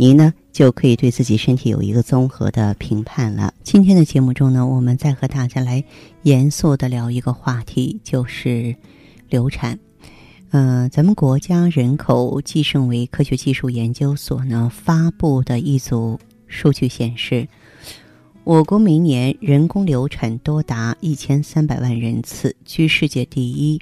您呢，就可以对自己身体有一个综合的评判了。今天的节目中呢，我们再和大家来严肃的聊一个话题，就是流产。嗯，咱们国家人口计生委科学技术研究所呢发布的一组数据显示，我国每年人工流产多达一千三百万人次，居世界第一。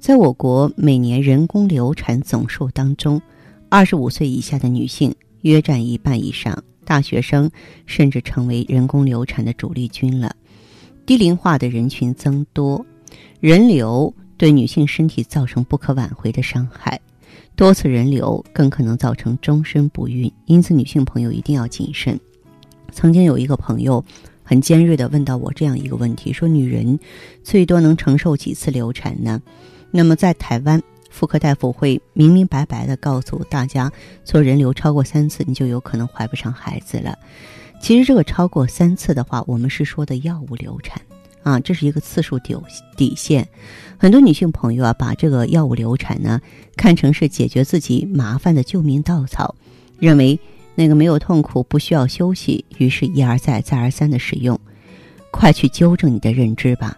在我国每年人工流产总数当中，二十五岁以下的女性约占一半以上，大学生甚至成为人工流产的主力军了。低龄化的人群增多，人流。对女性身体造成不可挽回的伤害，多次人流更可能造成终身不孕，因此女性朋友一定要谨慎。曾经有一个朋友很尖锐地问到我这样一个问题：说女人最多能承受几次流产呢？那么在台湾，妇科大夫会明明白白地告诉大家，做人流超过三次，你就有可能怀不上孩子了。其实这个超过三次的话，我们是说的药物流产。啊，这是一个次数底底线，很多女性朋友啊，把这个药物流产呢看成是解决自己麻烦的救命稻草，认为那个没有痛苦，不需要休息，于是一而再再而三的使用。快去纠正你的认知吧！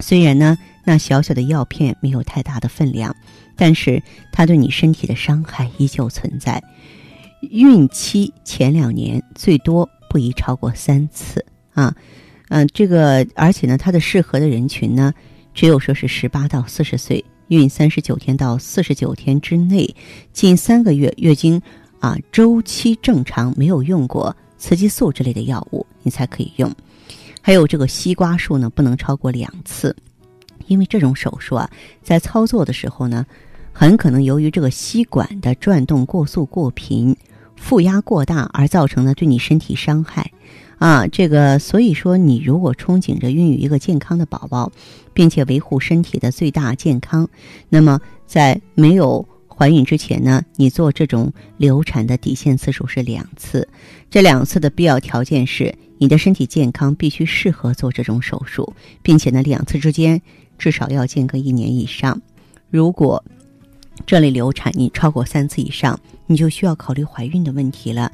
虽然呢，那小小的药片没有太大的分量，但是它对你身体的伤害依旧存在。孕期前两年最多不宜超过三次啊。嗯，这个而且呢，它的适合的人群呢，只有说是十八到四十岁，孕三十九天到四十九天之内，近三个月月经啊周期正常，没有用过雌激素之类的药物，你才可以用。还有这个西瓜树呢，不能超过两次，因为这种手术啊，在操作的时候呢，很可能由于这个吸管的转动过速过频、负压过大而造成的对你身体伤害。啊，这个所以说，你如果憧憬着孕育一个健康的宝宝，并且维护身体的最大健康，那么在没有怀孕之前呢，你做这种流产的底线次数是两次。这两次的必要条件是你的身体健康必须适合做这种手术，并且呢，两次之间至少要间隔一年以上。如果这类流产你超过三次以上，你就需要考虑怀孕的问题了，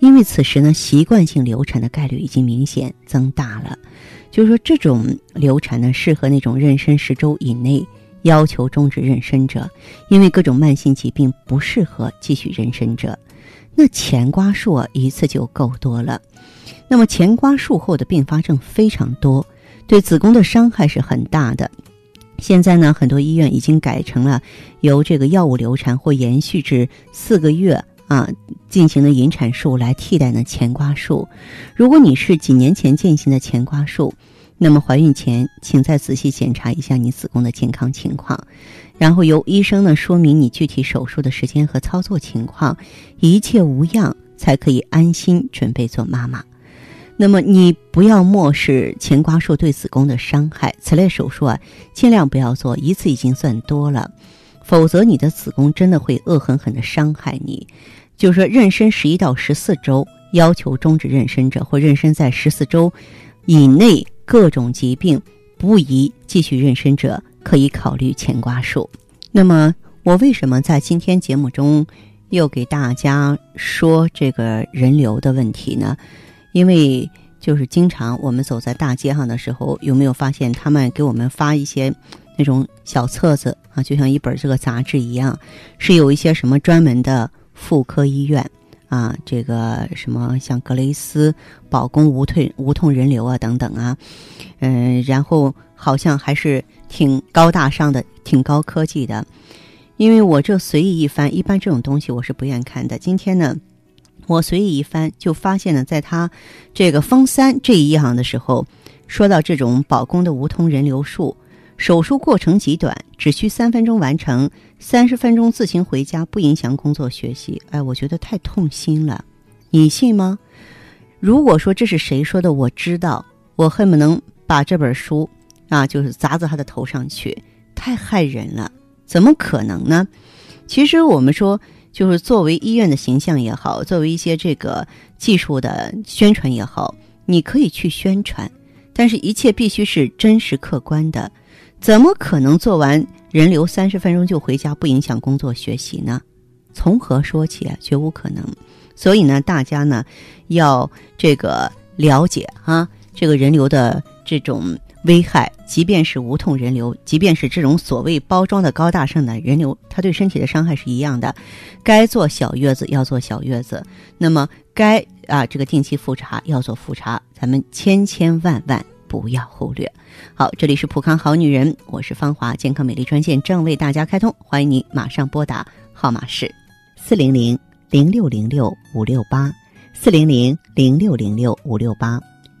因为此时呢，习惯性流产的概率已经明显增大了。就是说，这种流产呢，适合那种妊娠十周以内要求终止妊娠者，因为各种慢性疾病不适合继续妊娠者。那前刮术啊，一次就够多了。那么前刮术后的并发症非常多，对子宫的伤害是很大的。现在呢，很多医院已经改成了由这个药物流产或延续至四个月啊进行的引产术来替代呢前刮术。如果你是几年前进行的前刮术，那么怀孕前请再仔细检查一下你子宫的健康情况，然后由医生呢说明你具体手术的时间和操作情况，一切无恙才可以安心准备做妈妈。那么你不要漠视前刮术对子宫的伤害，此类手术啊，尽量不要做一次已经算多了，否则你的子宫真的会恶狠狠地伤害你。就是说，妊娠十一到十四周要求终止妊娠者，或妊娠在十四周以内各种疾病不宜继续妊娠者，可以考虑前刮术。那么我为什么在今天节目中又给大家说这个人流的问题呢？因为就是经常我们走在大街上的时候，有没有发现他们给我们发一些那种小册子啊，就像一本这个杂志一样，是有一些什么专门的妇科医院啊，这个什么像格雷斯保宫无退无痛人流啊等等啊，嗯，然后好像还是挺高大上的，挺高科技的。因为我这随意一翻，一般这种东西我是不愿看的。今天呢。我随意一翻，就发现了，在他这个封三这一页的时候，说到这种保宫的无痛人流术，手术过程极短，只需三分钟完成，三十分钟自行回家，不影响工作学习。哎，我觉得太痛心了，你信吗？如果说这是谁说的，我知道，我恨不能把这本书啊，就是砸到他的头上去，太害人了，怎么可能呢？其实我们说，就是作为医院的形象也好，作为一些这个技术的宣传也好，你可以去宣传，但是一切必须是真实客观的。怎么可能做完人流三十分钟就回家，不影响工作学习呢？从何说起啊？绝无可能。所以呢，大家呢要这个了解啊，这个人流的这种危害。即便是无痛人流，即便是这种所谓包装的高大上的人流，它对身体的伤害是一样的。该做小月子要做小月子，那么该啊这个定期复查要做复查，咱们千千万万不要忽略。好，这里是普康好女人，我是芳华，健康美丽专线正为大家开通，欢迎你马上拨打，号码是四零零零六零六五六八四零零零六零六五六八。